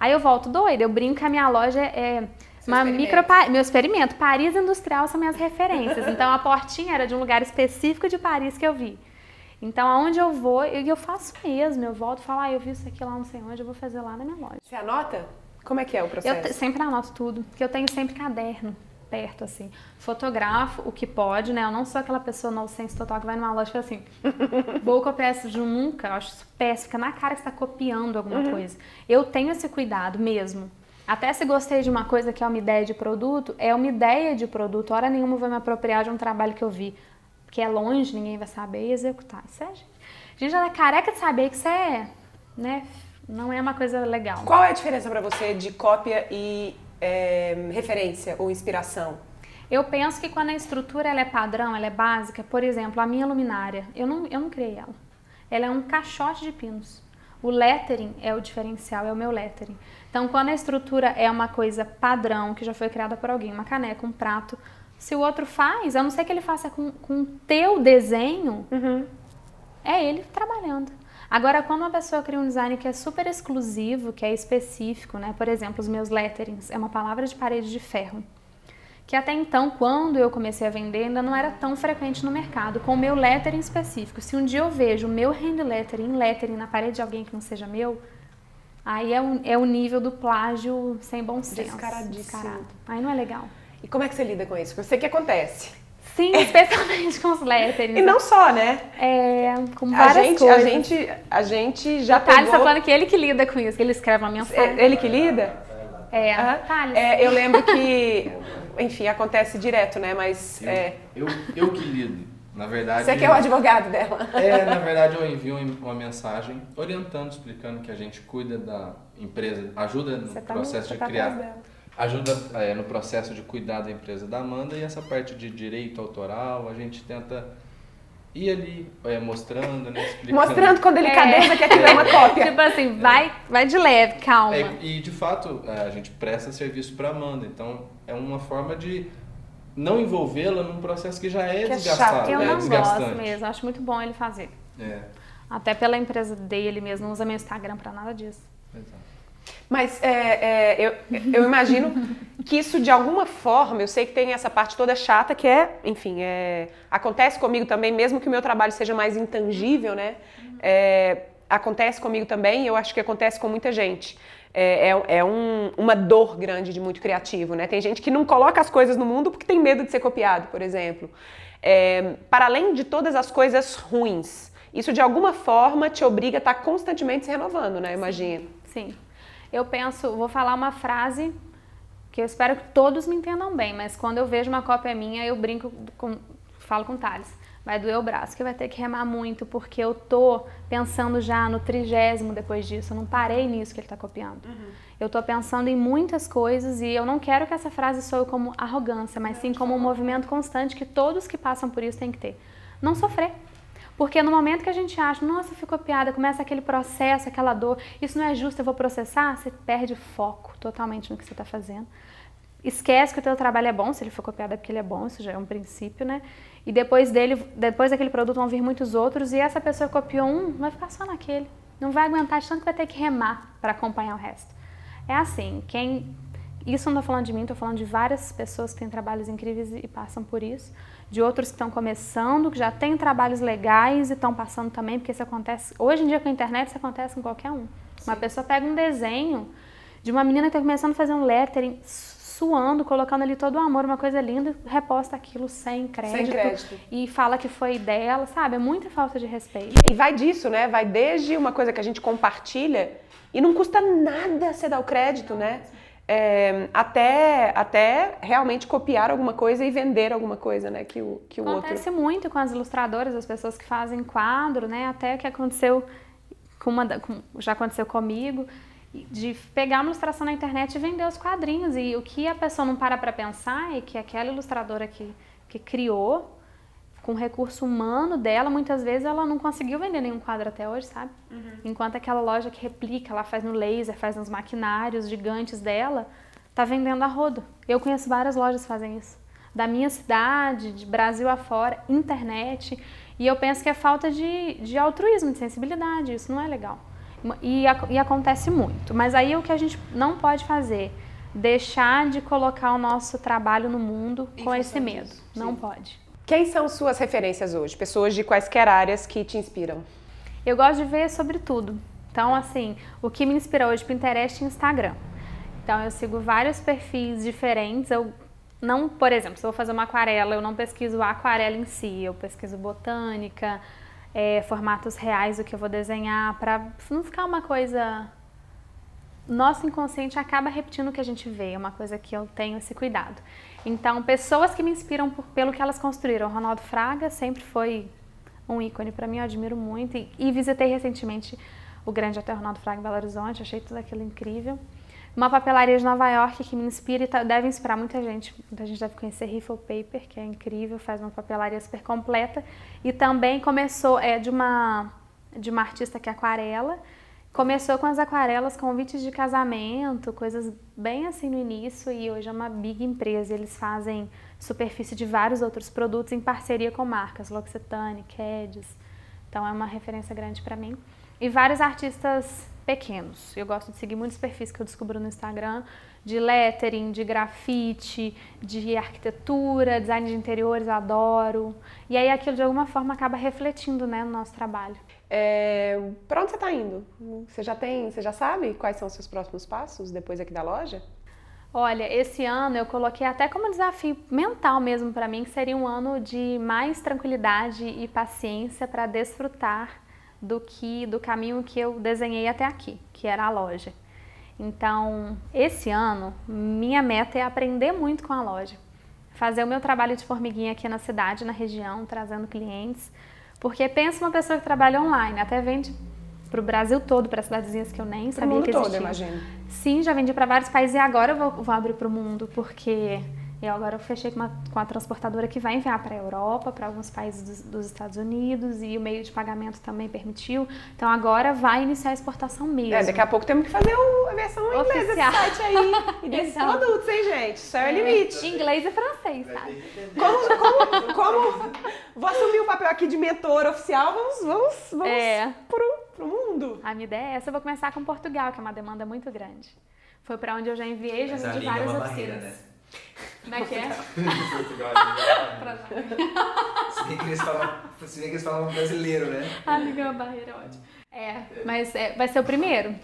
Aí eu volto doida, eu brinco que a minha loja é Seu uma micro meu experimento. Paris industrial são minhas referências. Então a portinha era de um lugar específico de Paris que eu vi. Então aonde eu vou, eu, eu faço mesmo. Eu volto e falo, ah, eu vi isso aqui lá não sei onde, eu vou fazer lá na minha loja. Você anota? Como é que é o processo? Eu sempre anoto tudo, porque eu tenho sempre caderno perto, assim. Fotografo o que pode, né? Eu não sou aquela pessoa no sense total que vai numa loja e fala assim, vou copiar isso de um nunca, eu acho isso péssimo, fica na cara que você tá copiando alguma coisa. Eu tenho esse cuidado mesmo. Até se gostei de uma coisa que é uma ideia de produto, é uma ideia de produto. Hora nenhuma vou me apropriar de um trabalho que eu vi. Porque é longe, ninguém vai saber executar. Isso é, gente. A gente já é careca de saber que isso é, né? Não é uma coisa legal. Qual é a diferença para você de cópia e é, referência ou inspiração? Eu penso que quando a estrutura ela é padrão, ela é básica, por exemplo, a minha luminária, eu não, eu não criei ela. Ela é um caixote de pinos. O lettering é o diferencial, é o meu lettering. Então, quando a estrutura é uma coisa padrão, que já foi criada por alguém, uma caneca, um prato, se o outro faz, a não ser que ele faça com o teu desenho, é ele trabalhando. Agora, quando uma pessoa cria um design que é super exclusivo, que é específico, né? Por exemplo, os meus letterings, é uma palavra de parede de ferro que até então, quando eu comecei a vender, ainda não era tão frequente no mercado, com o meu lettering específico. Se um dia eu vejo o meu hand lettering lettering na parede de alguém que não seja meu, aí é o, é o nível do plágio sem bom senso. Descaradíssimo. Descarado. Aí não é legal. E como é que você lida com isso? Porque eu sei que acontece. Sim, especialmente com os letterings. E não só, né? É, com A várias gente, coisas. a gente, a gente já Thales pegou... tá falando que ele que lida com isso, que ele escreve uma mensagem. É Ele que lida? É. Thales. É, eu lembro que, enfim, acontece direto, né? Mas Eu, é, eu, eu que lido. Na verdade. você que é o advogado dela. É, na verdade eu envio uma mensagem orientando, explicando que a gente cuida da empresa, ajuda no tá processo você de tá criar, dela. Ajuda é, no processo de cuidar da empresa da Amanda e essa parte de direito autoral a gente tenta ir ali é, mostrando, né, explicando. Mostrando com delicadeza que aquilo é uma cópia. Tipo assim, vai, vai de leve, calma. É, e de fato é, a gente presta serviço para Amanda, então é uma forma de não envolvê-la num processo que já é Que é desgastado, chato, Eu é não desgastante. gosto mesmo, acho muito bom ele fazer. É, Até pela empresa dele mesmo, não usa meu Instagram pra nada disso. exato. Mas é, é, eu, eu imagino que isso de alguma forma, eu sei que tem essa parte toda chata que é, enfim, é, acontece comigo também, mesmo que o meu trabalho seja mais intangível, né? É, acontece comigo também, eu acho que acontece com muita gente. É, é, é um- uma dor grande de muito criativo, né? Tem gente que não coloca as coisas no mundo porque tem medo de ser copiado, por exemplo. É, para além de todas as coisas ruins, isso de alguma forma te obriga a estar constantemente se renovando, né? Imagino. Sim. Eu penso, vou falar uma frase que eu espero que todos me entendam bem, mas quando eu vejo uma cópia minha, eu brinco com, falo com o Thales. Vai doer o braço, que vai ter que remar muito, porque eu tô pensando já no trigésimo depois disso. Eu não parei nisso que ele tá copiando. Eu tô pensando em muitas coisas e eu não quero que essa frase soe como arrogância, mas sim como um movimento constante que todos que passam por isso têm que ter. Não sofrer. Porque no momento que a gente acha, nossa, fui copiada, começa aquele processo, aquela dor, isso não é justo, eu vou processar, você perde foco totalmente no que você está fazendo. Esquece que o teu trabalho é bom, se ele for copiado é porque ele é bom, isso já é um princípio, né? E depois dele, depois daquele produto vão vir muitos outros e essa pessoa copiou um, vai ficar só naquele. Não vai aguentar, tanto que vai ter que remar para acompanhar o resto. É assim, quem isso não estou falando de mim, estou falando de várias pessoas que têm trabalhos incríveis e passam por isso, de outros que estão começando, que já têm trabalhos legais e estão passando também, porque isso acontece, hoje em dia com a internet isso acontece com qualquer um. Sim. Uma pessoa pega um desenho de uma menina que está começando a fazer um lettering, suando, colocando ali todo o amor, uma coisa linda, reposta aquilo sem crédito, sem crédito. E fala que foi dela, sabe? É muita falta de respeito. E vai disso, né? Vai desde uma coisa que a gente compartilha e não custa nada você dar o crédito, né? É, até, até realmente copiar alguma coisa e vender alguma coisa, né? Que o, que o Acontece outro... muito com as ilustradoras, as pessoas que fazem quadro, né? Até que aconteceu com uma, com, já aconteceu comigo, de pegar uma ilustração na internet e vender os quadrinhos. E o que a pessoa não para para pensar é que aquela ilustradora que, que criou com o recurso humano dela, muitas vezes ela não conseguiu vender nenhum quadro até hoje, sabe? Uhum. Enquanto aquela loja que replica, ela faz no laser, faz nos maquinários gigantes dela, tá vendendo a rodo. Eu conheço várias lojas que fazem isso. Da minha cidade, de Brasil afora, internet. E eu penso que é falta de, de altruísmo, de sensibilidade. Isso não é legal. E, e acontece muito. Mas aí o que a gente não pode fazer? Deixar de colocar o nosso trabalho no mundo com esse medo. Não pode. Quem são suas referências hoje? Pessoas de quaisquer áreas que te inspiram? Eu gosto de ver sobre tudo. Então, assim, o que me inspira hoje, Pinterest e Instagram. Então, eu sigo vários perfis diferentes. Eu não, por exemplo, se eu vou fazer uma aquarela, eu não pesquiso a aquarela em si, eu pesquiso botânica, é, formatos reais do que eu vou desenhar, para não ficar uma coisa. Nosso inconsciente acaba repetindo o que a gente vê, é uma coisa que eu tenho esse cuidado. Então, pessoas que me inspiram por, pelo que elas construíram. Ronaldo Fraga sempre foi um ícone para mim, eu admiro muito. E, e, visitei recentemente o grande hotel Ronaldo Fraga em Belo Horizonte, achei tudo aquilo incrível. Uma papelaria de Nova York que me inspira e deve inspirar muita gente. Muita gente deve conhecer Riffle Paper, que é incrível, faz uma papelaria super completa. E também começou, é de uma, de uma artista que é aquarela, Começou com as aquarelas, convites de casamento, coisas bem assim no início e hoje é uma big empresa. Eles fazem superfície de vários outros produtos em parceria com marcas, L'Occitane, Keds. Então é uma referência grande para mim. E vários artistas pequenos. Eu gosto de seguir muitos perfis que eu descubro no Instagram de lettering, de grafite, de arquitetura, design de interiores, adoro. E aí aquilo de alguma forma acaba refletindo né, no nosso trabalho. É, para onde você está indo? Você já tem, você já sabe quais são os seus próximos passos depois aqui da loja? Olha, esse ano eu coloquei até como desafio mental mesmo para mim, que seria um ano de mais tranquilidade e paciência para desfrutar do que do caminho que eu desenhei até aqui, que era a loja. Então, esse ano, minha meta é aprender muito com a loja. Fazer o meu trabalho de formiguinha aqui na cidade, na região, trazendo clientes, porque pensa uma pessoa que trabalha online, até vende para o Brasil todo, para cidadezinhas que eu nem sabia mundo que existiam. todo, imagino. Sim, já vendi para vários países e agora eu vou, vou abrir para o mundo, porque eu agora eu fechei com, uma, com a transportadora que vai enviar para a Europa, para alguns países dos, dos, Estados Unidos e o meio de pagamento também permitiu. Então agora vai iniciar a exportação mesmo. É, daqui a pouco temos que fazer o, a versão inglesa desse site aí. E desses então, produtos, hein, gente? Isso é o limite. Inglês e francês, sabe? Como, como, como... Vou assumir o papel aqui de mentor oficial, vamos, vamos, vamos é. pro, pro mundo. A minha ideia é essa. Eu vou começar com Portugal, que é uma demanda muito grande. Foi para onde eu já enviei, já vendi várias é oficinas. Né? Como é que é? se bem que eles falam, se bem que eles falam brasileiro, né? A língua é uma barreira ótima. É, mas é, vai ser o primeiro.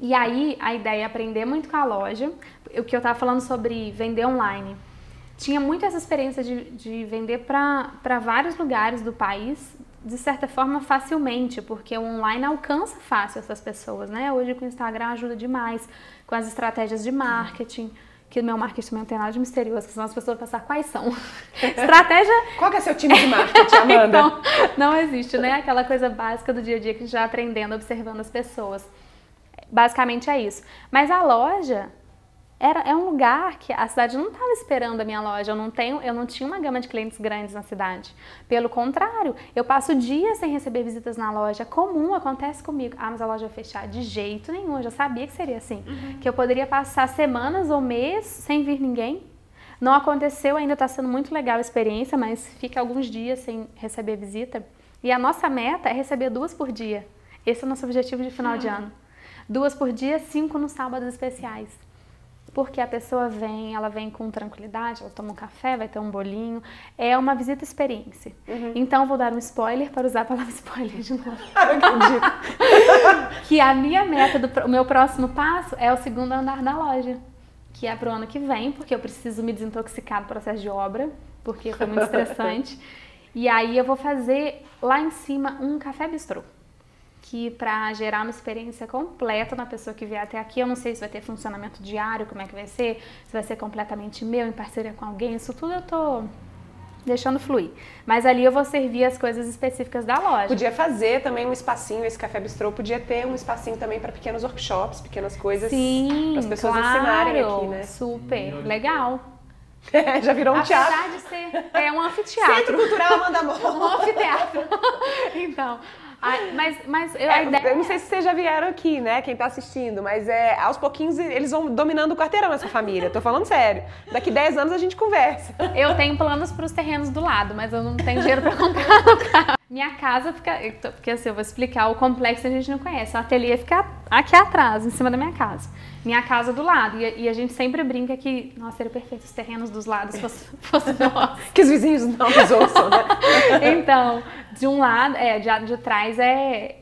E aí, a ideia é aprender muito com a loja. O que eu estava falando sobre vender online. Tinha muito essa experiência de, de vender para vários lugares do país, de certa forma, facilmente, porque o online alcança fácil essas pessoas, né? Hoje com o Instagram ajuda demais, com as estratégias de marketing que o meu marketing não tem nada de misterioso, senão as pessoas vão pensar quais são. Estratégia. Qual que é seu time de marketing, Amanda? então, não existe, né? Aquela coisa básica do dia a dia que a gente já aprendendo, observando as pessoas. Basicamente é isso. Mas a loja, era, é um lugar que a cidade não estava esperando a minha loja. Eu não, tenho, eu não tinha uma gama de clientes grandes na cidade. Pelo contrário, eu passo dias sem receber visitas na loja. É comum, acontece comigo. Ah, mas a loja vai fechar. De jeito nenhum. Eu já sabia que seria assim. Uhum. Que eu poderia passar semanas ou mês sem vir ninguém. Não aconteceu, ainda está sendo muito legal a experiência, mas fica alguns dias sem receber visita. E a nossa meta é receber duas por dia. Esse é o nosso objetivo de final uhum. de ano. Duas por dia, cinco nos sábados especiais porque a pessoa vem, ela vem com tranquilidade, ela toma um café, vai ter um bolinho. É uma visita experiência. Uhum. Então, vou dar um spoiler para usar a palavra spoiler de novo. que a minha meta, do, o meu próximo passo é o segundo andar da loja, que é para o ano que vem, porque eu preciso me desintoxicar do processo de obra, porque foi muito estressante. e aí eu vou fazer lá em cima um café bistrô que para gerar uma experiência completa na pessoa que vier até aqui, eu não sei se vai ter funcionamento diário, como é que vai ser, se vai ser completamente meu, em parceria com alguém, isso tudo eu tô deixando fluir. Mas ali eu vou servir as coisas específicas da loja. Podia fazer também um espacinho, esse café bistrô podia ter um espacinho também para pequenos workshops, pequenas coisas para as pessoas claro, ensinarem aqui, né? Super, legal. É, já virou um Apesar teatro. Apesar de ser é um anfiteatro. Centro Cultural Amanda Mol. um anfiteatro. então, Ai, mas, mas eu, é, ideia... eu não sei se vocês já vieram aqui, né? Quem tá assistindo, mas é aos pouquinhos eles vão dominando o quarteirão essa família. Tô falando sério. Daqui 10 anos a gente conversa. Eu tenho planos para os terrenos do lado, mas eu não tenho dinheiro para comprar no carro. Minha casa fica. Porque assim, eu vou explicar, o complexo a gente não conhece. O ateliê fica aqui atrás, em cima da minha casa. Minha casa do lado. E, e a gente sempre brinca que, nossa, seria perfeito os terrenos dos lados fossem fosse nossos. que os vizinhos não nos ouçam, né? então, de um lado, é, de, de trás é,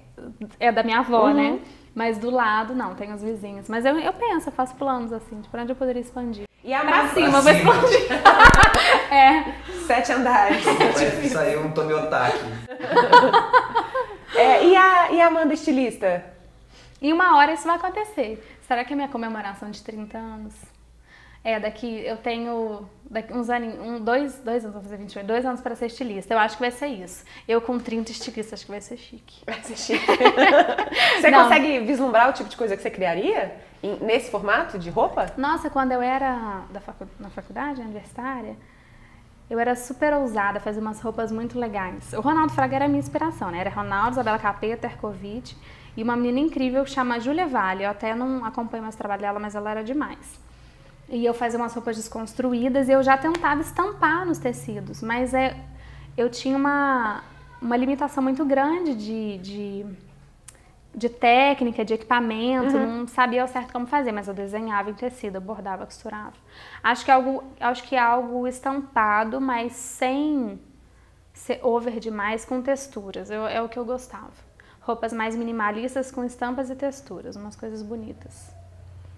é da minha avó, né? uhum. né? Mas do lado, não, tem os vizinhos. Mas eu, eu penso, eu faço planos assim, de por onde eu poderia expandir. E a pra cima, vou expandir. é. Sete andares. Vai sair um Tomiotaki. é, e, a, e a Amanda estilista? Em uma hora isso vai acontecer. Será que é minha comemoração de 30 anos? É, daqui eu tenho daqui uns anos, um, dois, dois anos, vou fazer 28, dois anos para ser estilista. Eu acho que vai ser isso. Eu com 30 estilistas, acho que vai ser chique. Vai ser chique. você Não. consegue vislumbrar o tipo de coisa que você criaria nesse formato de roupa? Nossa, quando eu era da facu na faculdade, universitária, eu era super ousada, fazia umas roupas muito legais. O Ronaldo Fraga era a minha inspiração, né? Era Ronaldo, Isabela Capeta, Terkovic e uma menina incrível que chama Júlia Vale. Eu até não acompanho mais o trabalho dela, mas ela era demais. E eu fazia umas roupas desconstruídas e eu já tentava estampar nos tecidos, mas é, eu tinha uma, uma limitação muito grande de, de, de técnica, de equipamento, uhum. não sabia ao certo como fazer, mas eu desenhava em tecido, eu bordava, costurava. Acho que é algo, acho que é algo estampado, mas sem ser over demais com texturas. Eu, é o que eu gostava. Roupas mais minimalistas com estampas e texturas, umas coisas bonitas.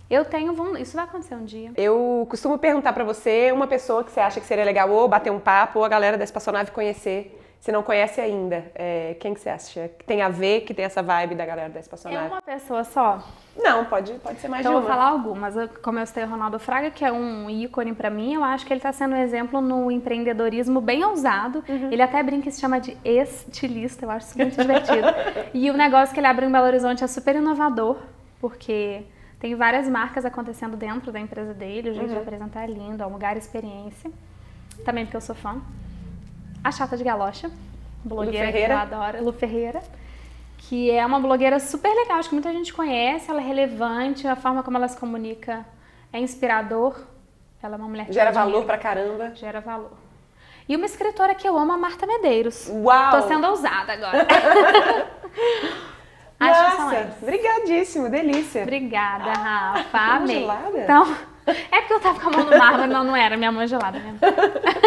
Eu tenho, isso vai acontecer um dia. Eu costumo perguntar para você uma pessoa que você acha que seria legal ou bater um papo ou a galera da espaçonave conhecer, se não conhece ainda. É, quem que você acha que tem a ver, que tem essa vibe da galera da espaçonave? É uma pessoa só? Não, pode, pode ser mais então, de uma. Então vou falar algumas. Como eu citei o Ronaldo Fraga, que é um ícone para mim, eu acho que ele está sendo um exemplo no empreendedorismo bem ousado. Uhum. Ele até brinca e se chama de estilista, eu acho isso muito divertido. e o negócio que ele abre em Belo Horizonte é super inovador, porque tem várias marcas acontecendo dentro da empresa dele, o jeito uhum. de apresentar é lindo, é um lugar experiência. Também porque eu sou fã. A Chata de Galocha, blogueira que eu adoro, Lu Ferreira, que é uma blogueira super legal, acho que muita gente conhece, ela é relevante, a forma como ela se comunica é inspirador. Ela é uma mulher que gera valor pra caramba. Gera valor. E uma escritora que eu amo, a Marta Medeiros. Uau! Tô sendo ousada agora. Acho Nossa, brigadíssimo, delícia. Obrigada, Rafa. Amei. Gelada? Então, é porque eu tava com a mão no mármore, não, não era, minha mão é gelada mesmo.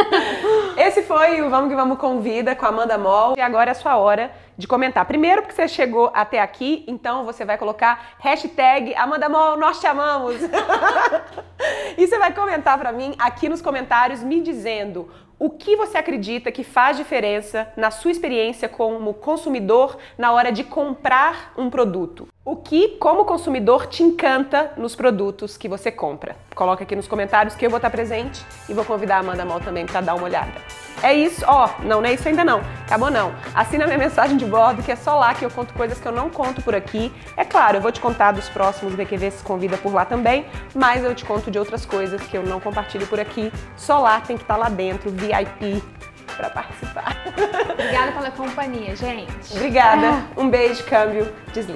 Esse foi o Vamos que Vamos Convida com a Amanda Moll. E agora é a sua hora de comentar. Primeiro porque você chegou até aqui, então você vai colocar hashtag Amanda Moll, nós te amamos. e você vai comentar para mim aqui nos comentários me dizendo o que você acredita que faz diferença na sua experiência como consumidor na hora de comprar um produto? O que, como consumidor, te encanta nos produtos que você compra? Coloca aqui nos comentários que eu vou estar presente e vou convidar a Amanda Mal também para dar uma olhada. É isso, ó, não, não é isso ainda não. Acabou não. Assina minha mensagem de bordo, que é só lá que eu conto coisas que eu não conto por aqui. É claro, eu vou te contar dos próximos BQV se convida por lá também, mas eu te conto de outras coisas que eu não compartilho por aqui. Só lá tem que estar lá dentro, VIP, para participar. Obrigada pela companhia, gente. Obrigada. Um beijo, câmbio, desliga.